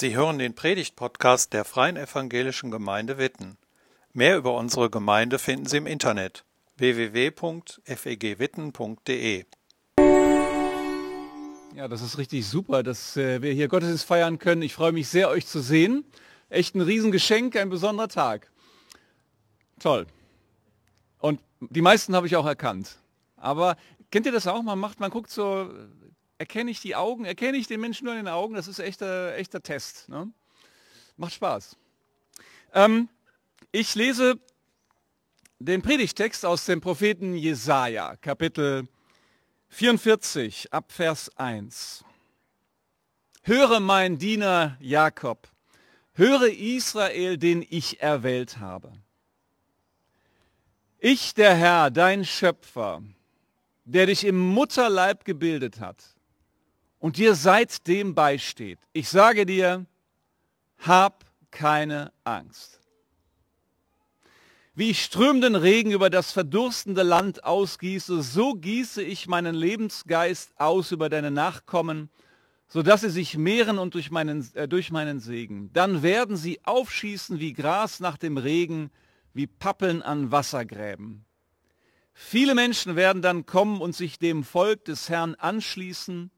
Sie hören den Predigt-Podcast der Freien Evangelischen Gemeinde Witten. Mehr über unsere Gemeinde finden Sie im Internet www.fegwitten.de. Ja, das ist richtig super, dass äh, wir hier Gottesdienst feiern können. Ich freue mich sehr, euch zu sehen. Echt ein Riesengeschenk, ein besonderer Tag. Toll. Und die meisten habe ich auch erkannt. Aber kennt ihr das auch? Man macht, man guckt so erkenne ich die Augen, erkenne ich den Menschen nur in den Augen, das ist echter, echter Test. Ne? Macht Spaß. Ähm, ich lese den Predigtext aus dem Propheten Jesaja, Kapitel 44, ab Vers 1. Höre mein Diener Jakob, höre Israel, den ich erwählt habe. Ich, der Herr, dein Schöpfer, der dich im Mutterleib gebildet hat und dir seitdem beisteht. Ich sage dir, hab keine Angst. Wie ich strömenden Regen über das verdurstende Land ausgieße, so gieße ich meinen Lebensgeist aus über deine Nachkommen, so dass sie sich mehren und durch meinen, äh, durch meinen Segen. Dann werden sie aufschießen wie Gras nach dem Regen, wie Pappeln an Wassergräben. Viele Menschen werden dann kommen und sich dem Volk des Herrn anschließen,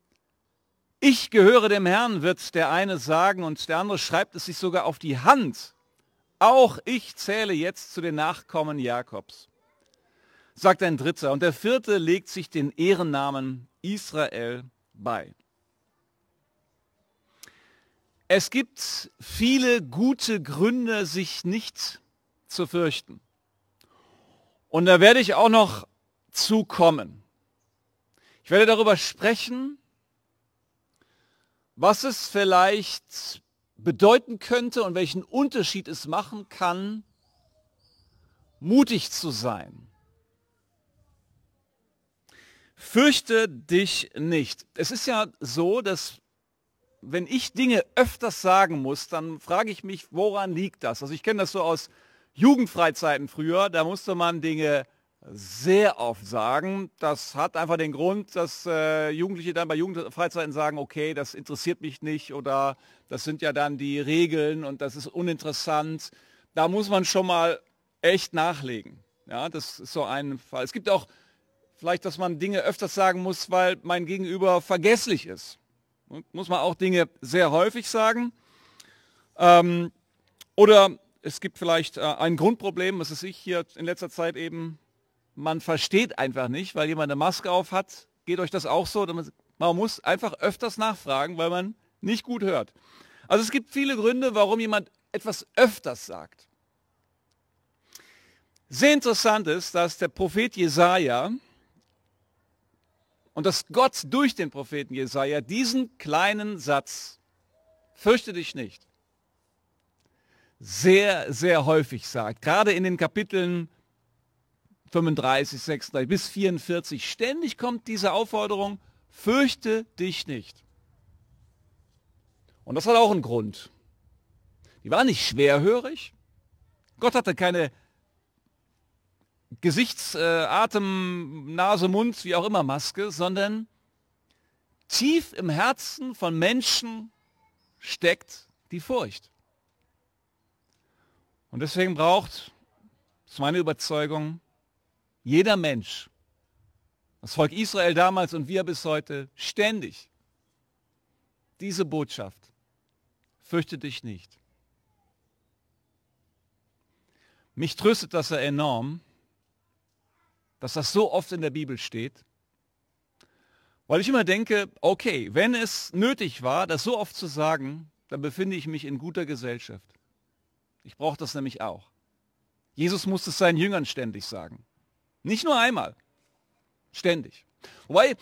ich gehöre dem Herrn, wird der eine sagen, und der andere schreibt es sich sogar auf die Hand. Auch ich zähle jetzt zu den Nachkommen Jakobs, sagt ein Dritter. Und der vierte legt sich den Ehrennamen Israel bei. Es gibt viele gute Gründe, sich nicht zu fürchten. Und da werde ich auch noch zukommen. Ich werde darüber sprechen, was es vielleicht bedeuten könnte und welchen Unterschied es machen kann, mutig zu sein. Fürchte dich nicht. Es ist ja so, dass wenn ich Dinge öfters sagen muss, dann frage ich mich, woran liegt das? Also ich kenne das so aus Jugendfreizeiten früher, da musste man Dinge sehr oft sagen. Das hat einfach den Grund, dass äh, Jugendliche dann bei Jugendfreizeiten sagen, okay, das interessiert mich nicht oder das sind ja dann die Regeln und das ist uninteressant. Da muss man schon mal echt nachlegen. Ja, das ist so ein Fall. Es gibt auch vielleicht, dass man Dinge öfters sagen muss, weil mein Gegenüber vergesslich ist. Muss man auch Dinge sehr häufig sagen. Ähm, oder es gibt vielleicht äh, ein Grundproblem, was ist ich hier in letzter Zeit eben man versteht einfach nicht, weil jemand eine Maske auf hat. Geht euch das auch so? Man muss einfach öfters nachfragen, weil man nicht gut hört. Also es gibt viele Gründe, warum jemand etwas öfters sagt. Sehr interessant ist, dass der Prophet Jesaja und dass Gott durch den Propheten Jesaja diesen kleinen Satz, fürchte dich nicht, sehr, sehr häufig sagt. Gerade in den Kapiteln 35, 36 bis 44. Ständig kommt diese Aufforderung, fürchte dich nicht. Und das hat auch einen Grund. Die war nicht schwerhörig. Gott hatte keine Gesichts-, äh, Atem-, Nase-, Mund, wie auch immer Maske, sondern tief im Herzen von Menschen steckt die Furcht. Und deswegen braucht, das ist meine Überzeugung, jeder Mensch, das Volk Israel damals und wir bis heute, ständig diese Botschaft. Fürchte dich nicht. Mich tröstet das ja enorm, dass das so oft in der Bibel steht, weil ich immer denke, okay, wenn es nötig war, das so oft zu sagen, dann befinde ich mich in guter Gesellschaft. Ich brauche das nämlich auch. Jesus musste es seinen Jüngern ständig sagen. Nicht nur einmal. Ständig. Wobei,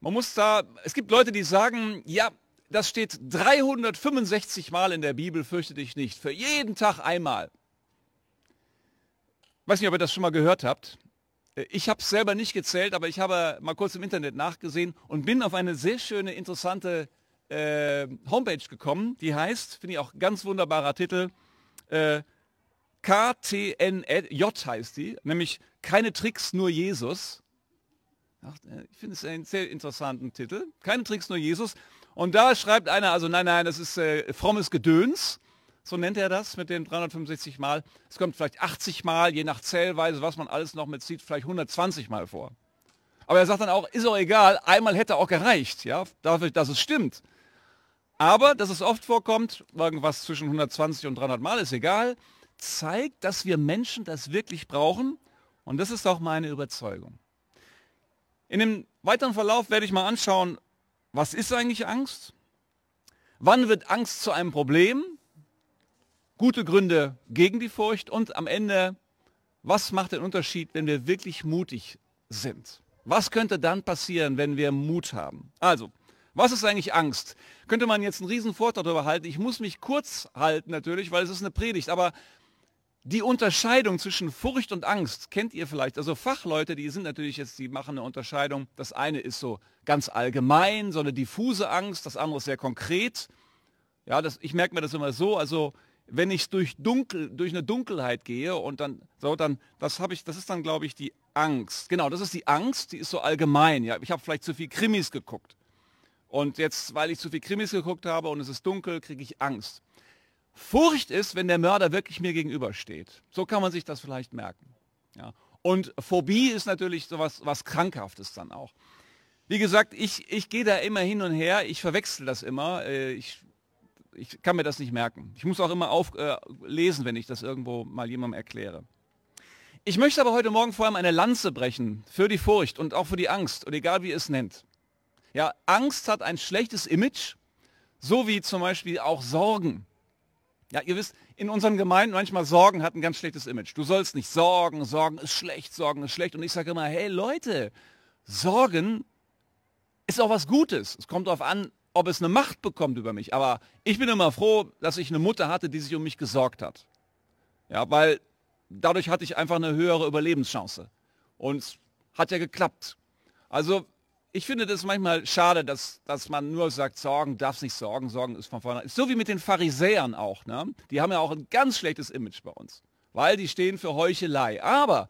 man muss da, es gibt Leute, die sagen, ja, das steht 365 Mal in der Bibel, fürchte dich nicht. Für jeden Tag einmal. Ich weiß nicht, ob ihr das schon mal gehört habt. Ich habe es selber nicht gezählt, aber ich habe mal kurz im Internet nachgesehen und bin auf eine sehr schöne, interessante äh, Homepage gekommen. Die heißt, finde ich auch ganz wunderbarer Titel, äh, KTNJ heißt die, nämlich keine Tricks, nur Jesus. Äh, ich finde es einen sehr interessanten Titel. Keine Tricks, nur Jesus. Und da schreibt einer, also nein, nein, das ist äh, frommes Gedöns, so nennt er das mit den 365 Mal. Es kommt vielleicht 80 Mal, je nach Zählweise, was man alles noch mitzieht, vielleicht 120 Mal vor. Aber er sagt dann auch, ist auch egal, einmal hätte auch gereicht, ja, dafür, dass es stimmt. Aber, dass es oft vorkommt, irgendwas zwischen 120 und 300 Mal ist egal, zeigt, dass wir Menschen das wirklich brauchen. Und das ist auch meine Überzeugung. In dem weiteren Verlauf werde ich mal anschauen, was ist eigentlich Angst? Wann wird Angst zu einem Problem? Gute Gründe gegen die Furcht und am Ende, was macht den Unterschied, wenn wir wirklich mutig sind? Was könnte dann passieren, wenn wir Mut haben? Also, was ist eigentlich Angst? Könnte man jetzt einen riesen Vortrag darüber halten. Ich muss mich kurz halten natürlich, weil es ist eine Predigt. Aber die Unterscheidung zwischen Furcht und Angst kennt ihr vielleicht. Also Fachleute, die sind natürlich jetzt, die machen eine Unterscheidung. Das eine ist so ganz allgemein, so eine diffuse Angst. Das andere ist sehr konkret. Ja, das, ich merke mir das immer so. Also wenn ich durch dunkel, durch eine Dunkelheit gehe und dann, so dann, das habe ich, das ist dann, glaube ich, die Angst. Genau, das ist die Angst. Die ist so allgemein. Ja, ich habe vielleicht zu viel Krimis geguckt. Und jetzt, weil ich zu viel Krimis geguckt habe und es ist dunkel, kriege ich Angst. Furcht ist, wenn der Mörder wirklich mir gegenübersteht. So kann man sich das vielleicht merken. Ja. Und Phobie ist natürlich sowas was Krankhaftes dann auch. Wie gesagt, ich, ich gehe da immer hin und her, ich verwechsel das immer, äh, ich, ich kann mir das nicht merken. Ich muss auch immer auflesen, äh, wenn ich das irgendwo mal jemandem erkläre. Ich möchte aber heute Morgen vor allem eine Lanze brechen für die Furcht und auch für die Angst und egal wie ihr es nennt. Ja, Angst hat ein schlechtes Image, so wie zum Beispiel auch Sorgen. Ja, ihr wisst, in unseren Gemeinden manchmal Sorgen hat ein ganz schlechtes Image. Du sollst nicht sorgen, Sorgen ist schlecht, Sorgen ist schlecht. Und ich sage immer, hey Leute, Sorgen ist auch was Gutes. Es kommt darauf an, ob es eine Macht bekommt über mich. Aber ich bin immer froh, dass ich eine Mutter hatte, die sich um mich gesorgt hat. Ja, weil dadurch hatte ich einfach eine höhere Überlebenschance. Und es hat ja geklappt. Also ich finde das manchmal schade, dass, dass man nur sagt, Sorgen, darf nicht sorgen, Sorgen ist von vornherein. So wie mit den Pharisäern auch. Ne? Die haben ja auch ein ganz schlechtes Image bei uns, weil die stehen für Heuchelei. Aber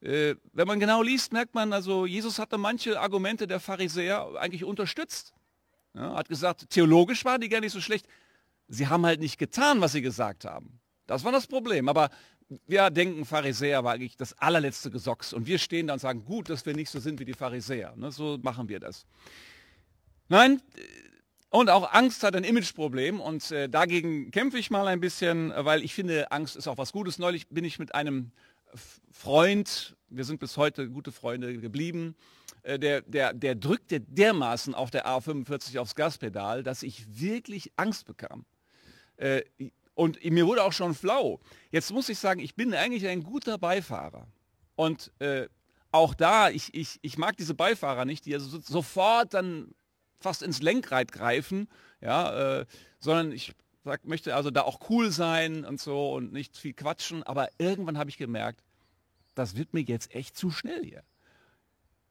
äh, wenn man genau liest, merkt man, also Jesus hatte manche Argumente der Pharisäer eigentlich unterstützt. Ja, hat gesagt, theologisch waren die gar nicht so schlecht. Sie haben halt nicht getan, was sie gesagt haben. Das war das Problem. Aber wir denken, Pharisäer war eigentlich das allerletzte Gesocks. Und wir stehen da und sagen, gut, dass wir nicht so sind wie die Pharisäer. Ne, so machen wir das. Nein, und auch Angst hat ein Imageproblem und äh, dagegen kämpfe ich mal ein bisschen, weil ich finde, Angst ist auch was Gutes. Neulich bin ich mit einem Freund, wir sind bis heute gute Freunde geblieben, äh, der, der, der drückte dermaßen auf der A45 aufs Gaspedal, dass ich wirklich Angst bekam. Äh, und mir wurde auch schon flau. Jetzt muss ich sagen, ich bin eigentlich ein guter Beifahrer. Und äh, auch da, ich, ich, ich mag diese Beifahrer nicht, die also sofort dann fast ins Lenkrad greifen, ja, äh, sondern ich sag, möchte also da auch cool sein und so und nicht viel quatschen. Aber irgendwann habe ich gemerkt, das wird mir jetzt echt zu schnell hier.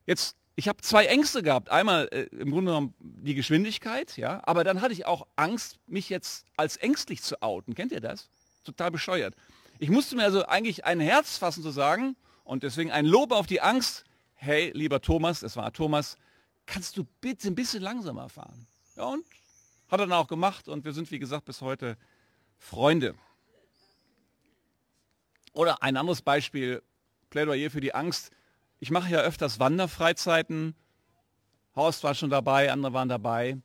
Jetzt ich habe zwei Ängste gehabt. Einmal äh, im Grunde genommen die Geschwindigkeit, ja, aber dann hatte ich auch Angst, mich jetzt als ängstlich zu outen. Kennt ihr das? Total bescheuert. Ich musste mir also eigentlich ein Herz fassen zu sagen und deswegen ein Lob auf die Angst. Hey, lieber Thomas, es war Thomas, kannst du bitte ein bisschen langsamer fahren? Ja, und hat er dann auch gemacht und wir sind, wie gesagt, bis heute Freunde. Oder ein anderes Beispiel, Plädoyer für die Angst. Ich mache ja öfters Wanderfreizeiten. Horst war schon dabei, andere waren dabei.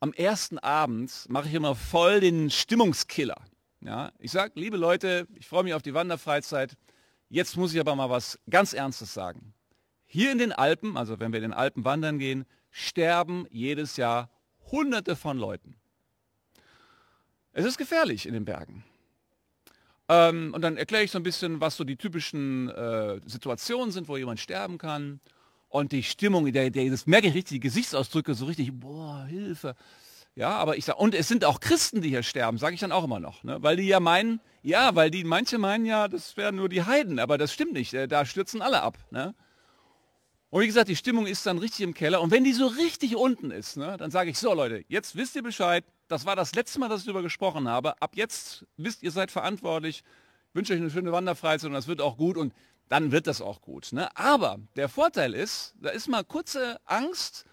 Am ersten Abend mache ich immer voll den Stimmungskiller. Ja, ich sage, liebe Leute, ich freue mich auf die Wanderfreizeit. Jetzt muss ich aber mal was ganz Ernstes sagen. Hier in den Alpen, also wenn wir in den Alpen wandern gehen, sterben jedes Jahr Hunderte von Leuten. Es ist gefährlich in den Bergen. Ähm, und dann erkläre ich so ein bisschen, was so die typischen äh, Situationen sind, wo jemand sterben kann. Und die Stimmung, der, der, das merke ich richtig, die Gesichtsausdrücke, so richtig, boah, Hilfe. Ja, aber ich sage, und es sind auch Christen, die hier sterben, sage ich dann auch immer noch. Ne? Weil die ja meinen, ja, weil die, manche meinen ja, das wären nur die Heiden, aber das stimmt nicht, äh, da stürzen alle ab. Ne? Und wie gesagt, die Stimmung ist dann richtig im Keller. Und wenn die so richtig unten ist, ne, dann sage ich, so Leute, jetzt wisst ihr Bescheid, das war das letzte Mal, dass ich darüber gesprochen habe. Ab jetzt wisst ihr seid verantwortlich. Ich wünsche euch eine schöne Wanderfreizeit und das wird auch gut und dann wird das auch gut. Ne? Aber der Vorteil ist, da ist mal kurze Angst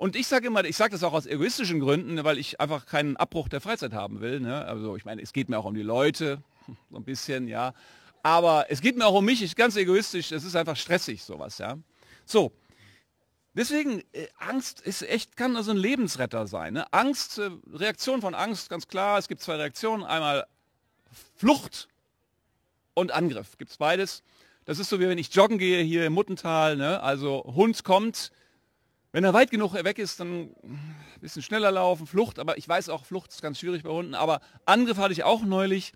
Und ich sage immer, ich sage das auch aus egoistischen Gründen, weil ich einfach keinen Abbruch der Freizeit haben will. Ne? Also ich meine, es geht mir auch um die Leute, so ein bisschen, ja. Aber es geht mir auch um mich, ich ganz egoistisch, es ist einfach stressig, sowas, ja. So. Deswegen, äh, Angst ist echt, kann also ein Lebensretter sein. Ne? Angst, äh, Reaktion von Angst, ganz klar, es gibt zwei Reaktionen. Einmal Flucht und Angriff. Gibt es beides. Das ist so wie wenn ich joggen gehe hier im Muttental. Ne? Also Hund kommt, wenn er weit genug weg ist, dann ein bisschen schneller laufen, Flucht. Aber ich weiß auch, Flucht ist ganz schwierig bei Hunden. Aber Angriff hatte ich auch neulich.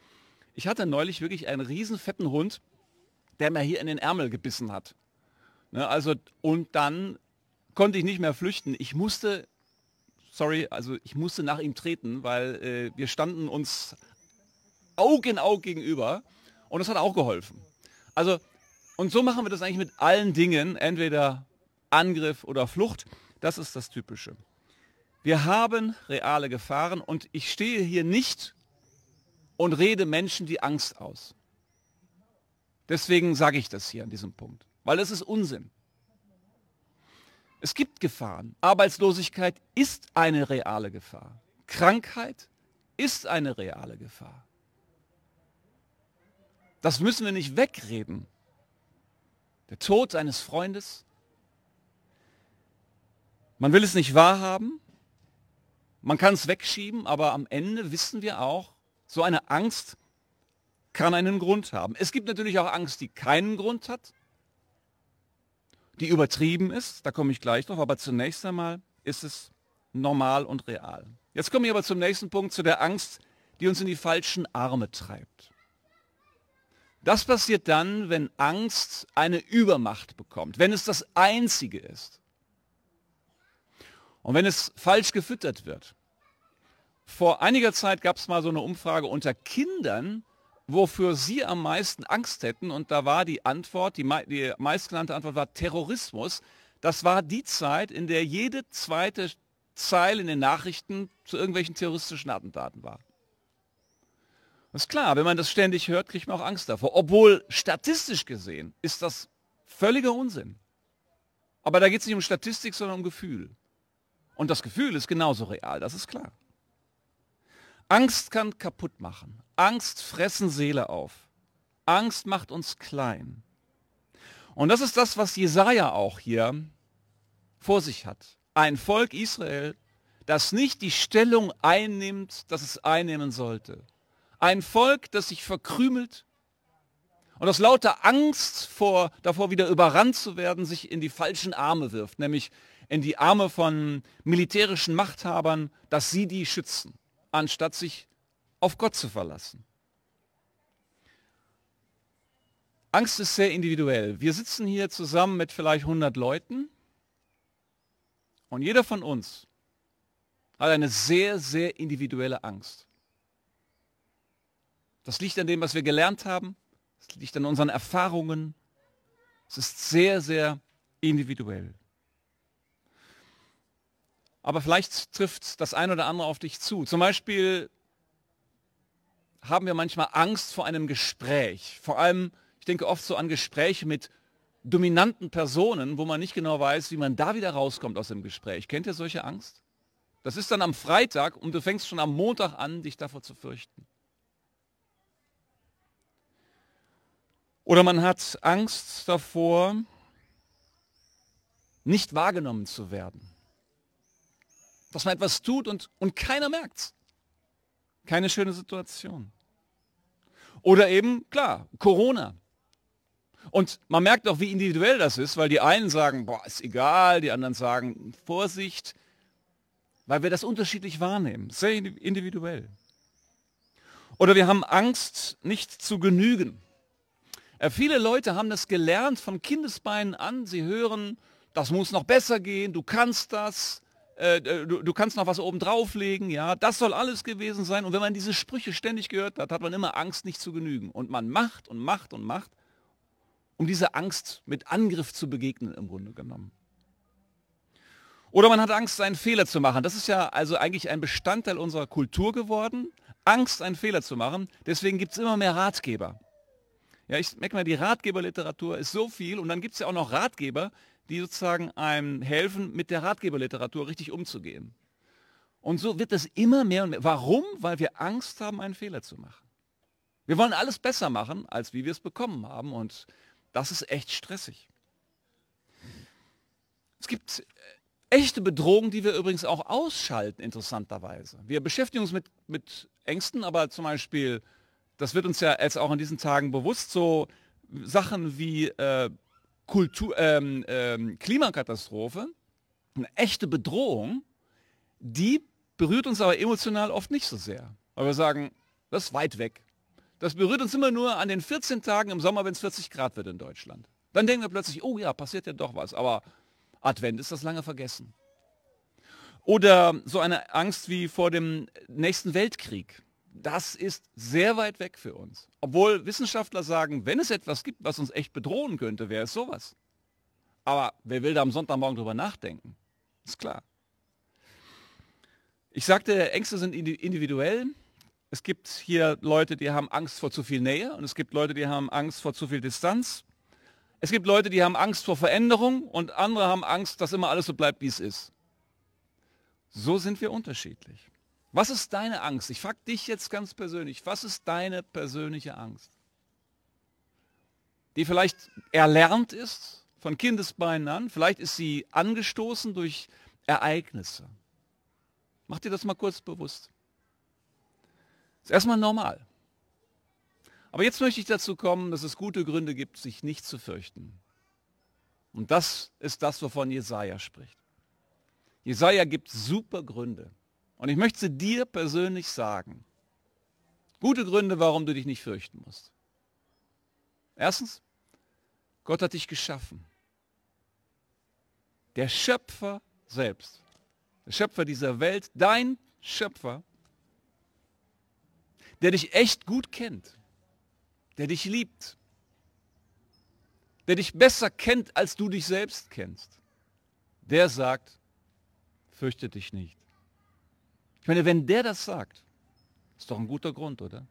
Ich hatte neulich wirklich einen riesen fetten Hund, der mir hier in den Ärmel gebissen hat. Ne? Also und dann konnte ich nicht mehr flüchten. Ich musste, sorry, also ich musste nach ihm treten, weil äh, wir standen uns Aug in Aug gegenüber und das hat auch geholfen. Also, und so machen wir das eigentlich mit allen Dingen, entweder Angriff oder Flucht. Das ist das Typische. Wir haben reale Gefahren und ich stehe hier nicht und rede Menschen die Angst aus. Deswegen sage ich das hier an diesem Punkt, weil es ist Unsinn. Es gibt Gefahren. Arbeitslosigkeit ist eine reale Gefahr. Krankheit ist eine reale Gefahr. Das müssen wir nicht wegreden. Der Tod eines Freundes. Man will es nicht wahrhaben. Man kann es wegschieben, aber am Ende wissen wir auch, so eine Angst kann einen Grund haben. Es gibt natürlich auch Angst, die keinen Grund hat die übertrieben ist, da komme ich gleich drauf, aber zunächst einmal ist es normal und real. Jetzt komme ich aber zum nächsten Punkt, zu der Angst, die uns in die falschen Arme treibt. Das passiert dann, wenn Angst eine Übermacht bekommt, wenn es das Einzige ist. Und wenn es falsch gefüttert wird. Vor einiger Zeit gab es mal so eine Umfrage unter Kindern, wofür Sie am meisten Angst hätten. Und da war die Antwort, die, die meistgenannte Antwort war Terrorismus. Das war die Zeit, in der jede zweite Zeile in den Nachrichten zu irgendwelchen terroristischen Attentaten war. Das ist klar, wenn man das ständig hört, kriegt man auch Angst davor. Obwohl statistisch gesehen ist das völliger Unsinn. Aber da geht es nicht um Statistik, sondern um Gefühl. Und das Gefühl ist genauso real, das ist klar. Angst kann kaputt machen. Angst fressen Seele auf. Angst macht uns klein. Und das ist das, was Jesaja auch hier vor sich hat. Ein Volk Israel, das nicht die Stellung einnimmt, das es einnehmen sollte. Ein Volk, das sich verkrümelt und aus lauter Angst vor, davor wieder überrannt zu werden, sich in die falschen Arme wirft, nämlich in die Arme von militärischen Machthabern, dass sie die schützen anstatt sich auf Gott zu verlassen. Angst ist sehr individuell. Wir sitzen hier zusammen mit vielleicht 100 Leuten und jeder von uns hat eine sehr, sehr individuelle Angst. Das liegt an dem, was wir gelernt haben. Es liegt an unseren Erfahrungen. Es ist sehr, sehr individuell. Aber vielleicht trifft das ein oder andere auf dich zu. Zum Beispiel haben wir manchmal Angst vor einem Gespräch. Vor allem, ich denke oft so an Gespräche mit dominanten Personen, wo man nicht genau weiß, wie man da wieder rauskommt aus dem Gespräch. Kennt ihr solche Angst? Das ist dann am Freitag und du fängst schon am Montag an, dich davor zu fürchten. Oder man hat Angst davor, nicht wahrgenommen zu werden dass man etwas tut und, und keiner merkt Keine schöne Situation. Oder eben, klar, Corona. Und man merkt auch, wie individuell das ist, weil die einen sagen, boah, ist egal, die anderen sagen, Vorsicht, weil wir das unterschiedlich wahrnehmen, sehr individuell. Oder wir haben Angst, nicht zu genügen. Äh, viele Leute haben das gelernt von Kindesbeinen an. Sie hören, das muss noch besser gehen, du kannst das, äh, du, du, kannst noch was oben drauflegen, ja, das soll alles gewesen sein. Und wenn man diese Sprüche ständig gehört hat, hat man immer Angst, nicht zu genügen. Und man macht und macht und macht, um dieser Angst mit Angriff zu begegnen im Grunde genommen. Oder man hat Angst, einen Fehler zu machen. Das ist ja also eigentlich ein Bestandteil unserer Kultur geworden, Angst, einen Fehler zu machen. Deswegen gibt es immer mehr Ratgeber. Ja, ich merke mal, die Ratgeberliteratur ist so viel und dann gibt es ja auch noch Ratgeber, die sozusagen einem helfen, mit der Ratgeberliteratur richtig umzugehen. Und so wird es immer mehr und mehr. Warum? Weil wir Angst haben, einen Fehler zu machen. Wir wollen alles besser machen, als wie wir es bekommen haben. Und das ist echt stressig. Es gibt äh, echte Bedrohungen, die wir übrigens auch ausschalten, interessanterweise. Wir beschäftigen uns mit, mit Ängsten, aber zum Beispiel, das wird uns ja jetzt auch in diesen Tagen bewusst, so Sachen wie äh, Kultur, ähm, ähm, Klimakatastrophe, eine echte Bedrohung, die berührt uns aber emotional oft nicht so sehr. Weil wir sagen, das ist weit weg. Das berührt uns immer nur an den 14 Tagen im Sommer, wenn es 40 Grad wird in Deutschland. Dann denken wir plötzlich, oh ja, passiert ja doch was. Aber Advent ist das lange vergessen. Oder so eine Angst wie vor dem nächsten Weltkrieg. Das ist sehr weit weg für uns. Obwohl Wissenschaftler sagen, wenn es etwas gibt, was uns echt bedrohen könnte, wäre es sowas. Aber wer will da am Sonntagmorgen drüber nachdenken? Ist klar. Ich sagte, Ängste sind individuell. Es gibt hier Leute, die haben Angst vor zu viel Nähe und es gibt Leute, die haben Angst vor zu viel Distanz. Es gibt Leute, die haben Angst vor Veränderung und andere haben Angst, dass immer alles so bleibt, wie es ist. So sind wir unterschiedlich. Was ist deine Angst? Ich frage dich jetzt ganz persönlich, was ist deine persönliche Angst? Die vielleicht erlernt ist von Kindesbeinen an, vielleicht ist sie angestoßen durch Ereignisse. Mach dir das mal kurz bewusst. Ist erstmal normal. Aber jetzt möchte ich dazu kommen, dass es gute Gründe gibt, sich nicht zu fürchten. Und das ist das, wovon Jesaja spricht. Jesaja gibt super Gründe. Und ich möchte dir persönlich sagen. Gute Gründe, warum du dich nicht fürchten musst. Erstens, Gott hat dich geschaffen. Der Schöpfer selbst, der Schöpfer dieser Welt, dein Schöpfer, der dich echt gut kennt, der dich liebt, der dich besser kennt, als du dich selbst kennst, der sagt, fürchte dich nicht. Ich meine, wenn der das sagt, ist doch ein guter Grund, oder?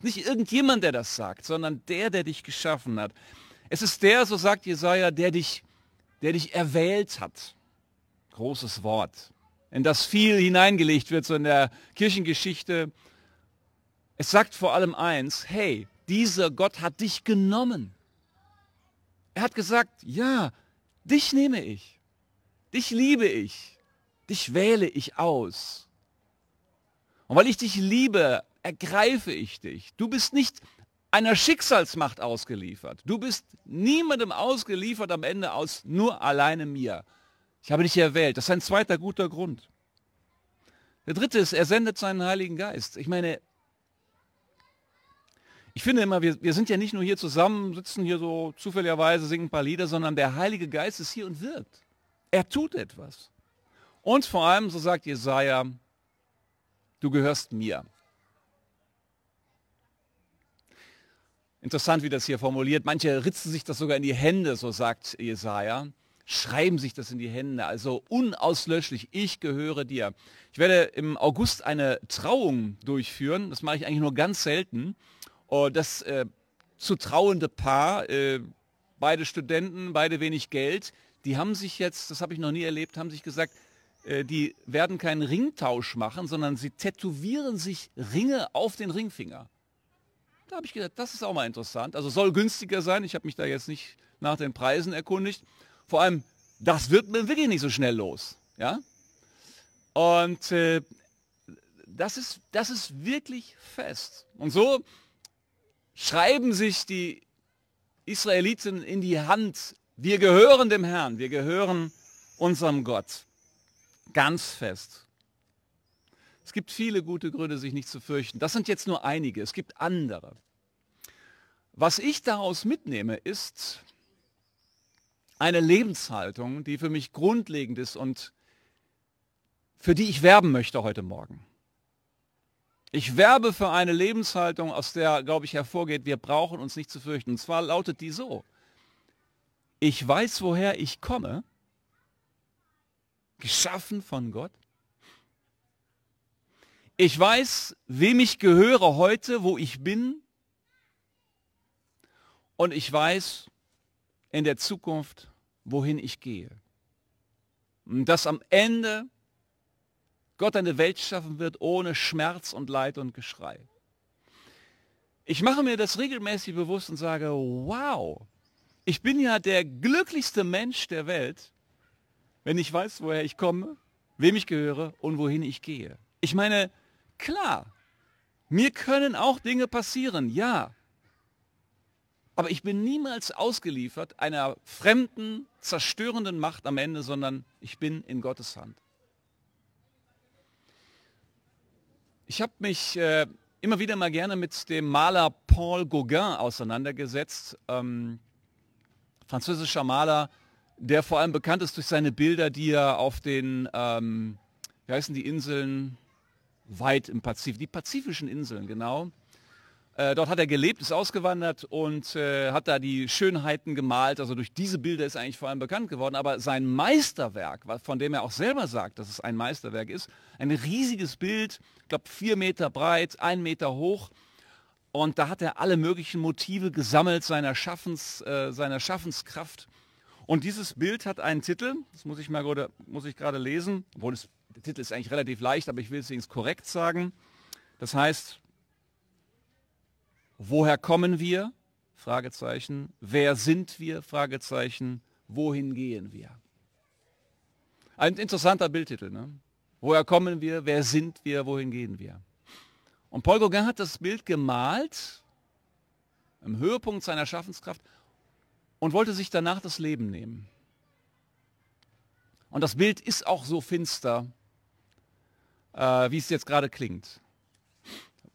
Nicht irgendjemand, der das sagt, sondern der, der dich geschaffen hat. Es ist der, so sagt Jesaja, der dich, der dich erwählt hat. Großes Wort, in das viel hineingelegt wird, so in der Kirchengeschichte es sagt vor allem eins, hey, dieser Gott hat dich genommen. Er hat gesagt, ja, dich nehme ich, dich liebe ich, dich wähle ich aus. Und weil ich dich liebe, ergreife ich dich. Du bist nicht einer Schicksalsmacht ausgeliefert. Du bist niemandem ausgeliefert am Ende aus nur alleine mir. Ich habe dich erwählt. Das ist ein zweiter guter Grund. Der dritte ist, er sendet seinen Heiligen Geist. Ich meine, ich finde immer, wir, wir sind ja nicht nur hier zusammen, sitzen hier so zufälligerweise, singen ein paar Lieder, sondern der Heilige Geist ist hier und wirkt. Er tut etwas. Und vor allem, so sagt Jesaja, du gehörst mir. Interessant, wie das hier formuliert. Manche ritzen sich das sogar in die Hände, so sagt Jesaja. Schreiben sich das in die Hände, also unauslöschlich. Ich gehöre dir. Ich werde im August eine Trauung durchführen. Das mache ich eigentlich nur ganz selten. Oh, das äh, zu trauende Paar, äh, beide Studenten, beide wenig Geld, die haben sich jetzt, das habe ich noch nie erlebt, haben sich gesagt, die werden keinen Ringtausch machen, sondern sie tätowieren sich Ringe auf den Ringfinger. Da habe ich gedacht, das ist auch mal interessant. Also soll günstiger sein. Ich habe mich da jetzt nicht nach den Preisen erkundigt. Vor allem, das wird mir wirklich nicht so schnell los. Ja? Und äh, das, ist, das ist wirklich fest. Und so schreiben sich die Israeliten in die Hand, wir gehören dem Herrn, wir gehören unserem Gott. Ganz fest. Es gibt viele gute Gründe, sich nicht zu fürchten. Das sind jetzt nur einige, es gibt andere. Was ich daraus mitnehme, ist eine Lebenshaltung, die für mich grundlegend ist und für die ich werben möchte heute Morgen. Ich werbe für eine Lebenshaltung, aus der, glaube ich, hervorgeht, wir brauchen uns nicht zu fürchten. Und zwar lautet die so. Ich weiß, woher ich komme, geschaffen von Gott. Ich weiß, wem ich gehöre heute, wo ich bin. Und ich weiß, in der Zukunft wohin ich gehe. Und dass am Ende Gott eine Welt schaffen wird ohne Schmerz und Leid und Geschrei. Ich mache mir das regelmäßig bewusst und sage, wow, ich bin ja der glücklichste Mensch der Welt, wenn ich weiß, woher ich komme, wem ich gehöre und wohin ich gehe. Ich meine, klar, mir können auch Dinge passieren, ja. Aber ich bin niemals ausgeliefert einer fremden, zerstörenden Macht am Ende, sondern ich bin in Gottes Hand. Ich habe mich äh, immer wieder mal gerne mit dem Maler Paul Gauguin auseinandergesetzt. Ähm, französischer Maler, der vor allem bekannt ist durch seine Bilder, die er auf den, ähm, wie heißen die Inseln, weit im Pazifik, die pazifischen Inseln, genau. Äh, dort hat er gelebt, ist ausgewandert und äh, hat da die Schönheiten gemalt. Also durch diese Bilder ist er eigentlich vor allem bekannt geworden. Aber sein Meisterwerk, von dem er auch selber sagt, dass es ein Meisterwerk ist, ein riesiges Bild, ich glaube vier Meter breit, ein Meter hoch. Und da hat er alle möglichen Motive gesammelt seiner, Schaffens, äh, seiner Schaffenskraft. Und dieses Bild hat einen Titel, das muss ich mal gerade, muss ich gerade lesen, obwohl es, der Titel ist eigentlich relativ leicht, aber ich will es Ihnen korrekt sagen. Das heißt, woher kommen wir? Fragezeichen. Wer sind wir? Fragezeichen. Wohin gehen wir? Ein interessanter Bildtitel. Ne? Woher kommen wir? Wer sind wir? Wohin gehen wir? Und Paul Gauguin hat das Bild gemalt im Höhepunkt seiner Schaffenskraft und wollte sich danach das Leben nehmen. Und das Bild ist auch so finster, äh, wie es jetzt gerade klingt.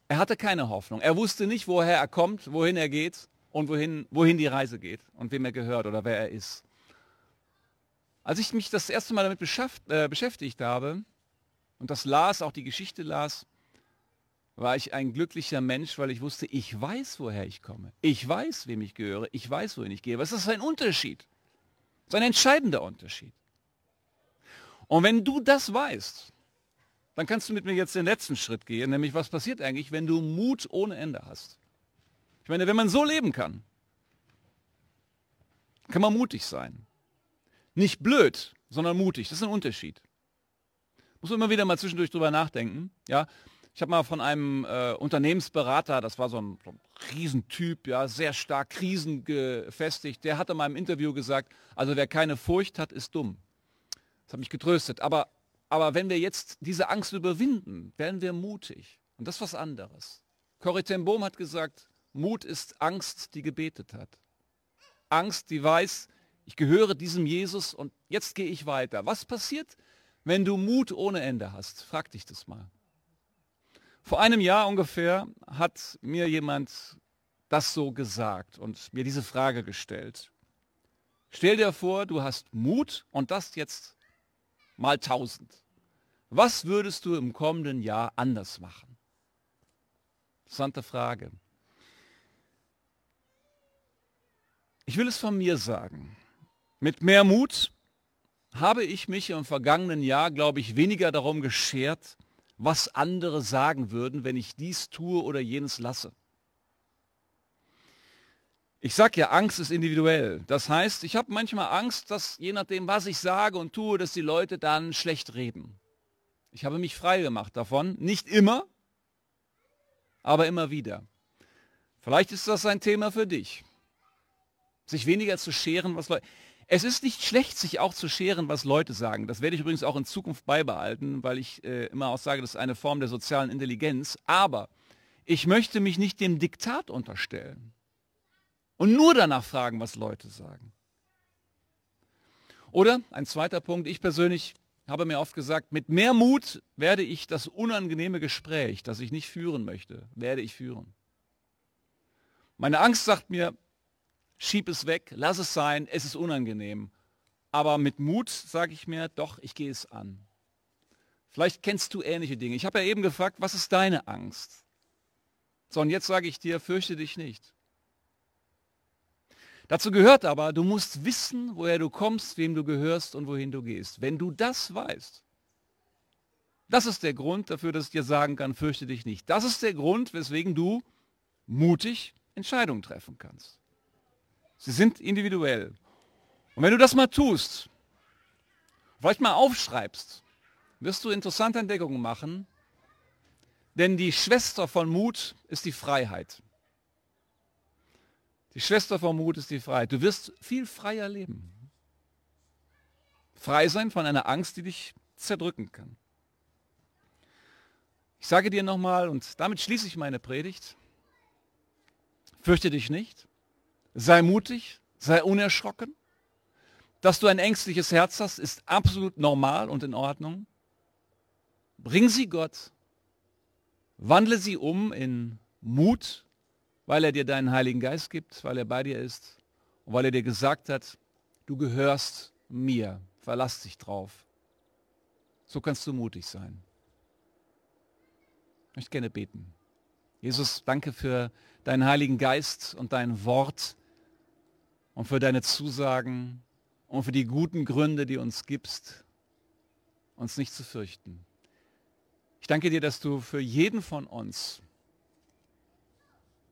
Er hatte keine Hoffnung. Er wusste nicht, woher er kommt, wohin er geht und wohin, wohin die Reise geht und wem er gehört oder wer er ist. Als ich mich das erste Mal damit äh, beschäftigt habe und das las, auch die Geschichte las, war ich ein glücklicher Mensch, weil ich wusste, ich weiß, woher ich komme. Ich weiß, wem ich gehöre. Ich weiß, wohin ich gehe. Was ist ein Unterschied? Das ist ein entscheidender Unterschied. Und wenn du das weißt, dann kannst du mit mir jetzt den letzten Schritt gehen, nämlich was passiert eigentlich, wenn du Mut ohne Ende hast. Ich meine, wenn man so leben kann, kann man mutig sein. Nicht blöd, sondern mutig. Das ist ein Unterschied. Muss man immer wieder mal zwischendurch drüber nachdenken. Ja, ich habe mal von einem äh, Unternehmensberater, das war so ein, so ein Riesentyp, ja, sehr stark krisengefestigt, der hatte mal im Interview gesagt, also wer keine Furcht hat, ist dumm. Das hat mich getröstet. Aber, aber wenn wir jetzt diese Angst überwinden, werden wir mutig. Und das ist was anderes. Corrie ten Bohm hat gesagt, Mut ist Angst, die gebetet hat. Angst, die weiß, ich gehöre diesem Jesus und jetzt gehe ich weiter. Was passiert, wenn du Mut ohne Ende hast? Frag dich das mal. Vor einem Jahr ungefähr hat mir jemand das so gesagt und mir diese Frage gestellt. Stell dir vor, du hast Mut und das jetzt mal tausend. Was würdest du im kommenden Jahr anders machen? Interessante Frage. Ich will es von mir sagen. Mit mehr Mut habe ich mich im vergangenen Jahr, glaube ich, weniger darum geschert, was andere sagen würden, wenn ich dies tue oder jenes lasse. Ich sage ja, Angst ist individuell. Das heißt, ich habe manchmal Angst, dass je nachdem, was ich sage und tue, dass die Leute dann schlecht reden. Ich habe mich frei gemacht davon. Nicht immer, aber immer wieder. Vielleicht ist das ein Thema für dich. Sich weniger zu scheren, was Leute... Es ist nicht schlecht, sich auch zu scheren, was Leute sagen. Das werde ich übrigens auch in Zukunft beibehalten, weil ich äh, immer auch sage, das ist eine Form der sozialen Intelligenz. Aber ich möchte mich nicht dem Diktat unterstellen und nur danach fragen, was Leute sagen. Oder ein zweiter Punkt, ich persönlich habe mir oft gesagt, mit mehr Mut werde ich das unangenehme Gespräch, das ich nicht führen möchte, werde ich führen. Meine Angst sagt mir, schieb es weg, lass es sein, es ist unangenehm. Aber mit Mut sage ich mir, doch, ich gehe es an. Vielleicht kennst du ähnliche Dinge. Ich habe ja eben gefragt, was ist deine Angst? So, und jetzt sage ich dir, fürchte dich nicht. Dazu gehört aber, du musst wissen, woher du kommst, wem du gehörst und wohin du gehst. Wenn du das weißt, das ist der Grund dafür, dass ich dir sagen kann, fürchte dich nicht. Das ist der Grund, weswegen du mutig Entscheidungen treffen kannst. Sie sind individuell. Und wenn du das mal tust, vielleicht mal aufschreibst, wirst du interessante Entdeckungen machen, denn die Schwester von Mut ist die Freiheit. Die Schwester von Mut ist die Freiheit. Du wirst viel freier leben. Frei sein von einer Angst, die dich zerdrücken kann. Ich sage dir nochmal, und damit schließe ich meine Predigt, fürchte dich nicht, sei mutig, sei unerschrocken. Dass du ein ängstliches Herz hast, ist absolut normal und in Ordnung. Bring sie Gott, wandle sie um in Mut, weil er dir deinen Heiligen Geist gibt, weil er bei dir ist und weil er dir gesagt hat, du gehörst mir, verlass dich drauf. So kannst du mutig sein. Ich möchte gerne beten. Jesus, danke für deinen Heiligen Geist und dein Wort und für deine Zusagen und für die guten Gründe, die uns gibst, uns nicht zu fürchten. Ich danke dir, dass du für jeden von uns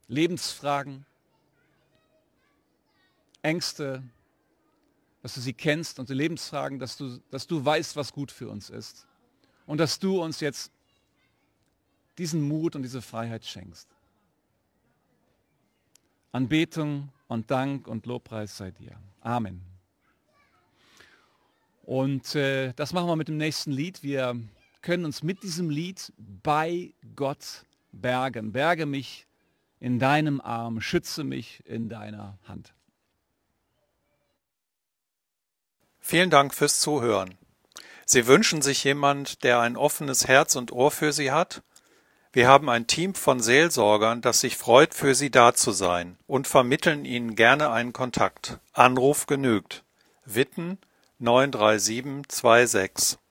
Lebensfragen, Ängste, dass du sie kennst und die Lebensfragen, dass du, dass du weißt, was gut für uns ist. Und dass du uns jetzt diesen Mut und diese Freiheit schenkst. Anbetung und Dank und Lobpreis sei dir. Amen. Und äh, das machen wir mit dem nächsten Lied. Wir können uns mit diesem Lied bei Gott bergen. Berge mich in deinem Arm, schütze mich in deiner Hand. Vielen Dank fürs Zuhören. Sie wünschen sich jemand, der ein offenes Herz und Ohr für Sie hat? Wir haben ein Team von Seelsorgern, das sich freut, für Sie da zu sein und vermitteln Ihnen gerne einen Kontakt. Anruf genügt. Witten 93726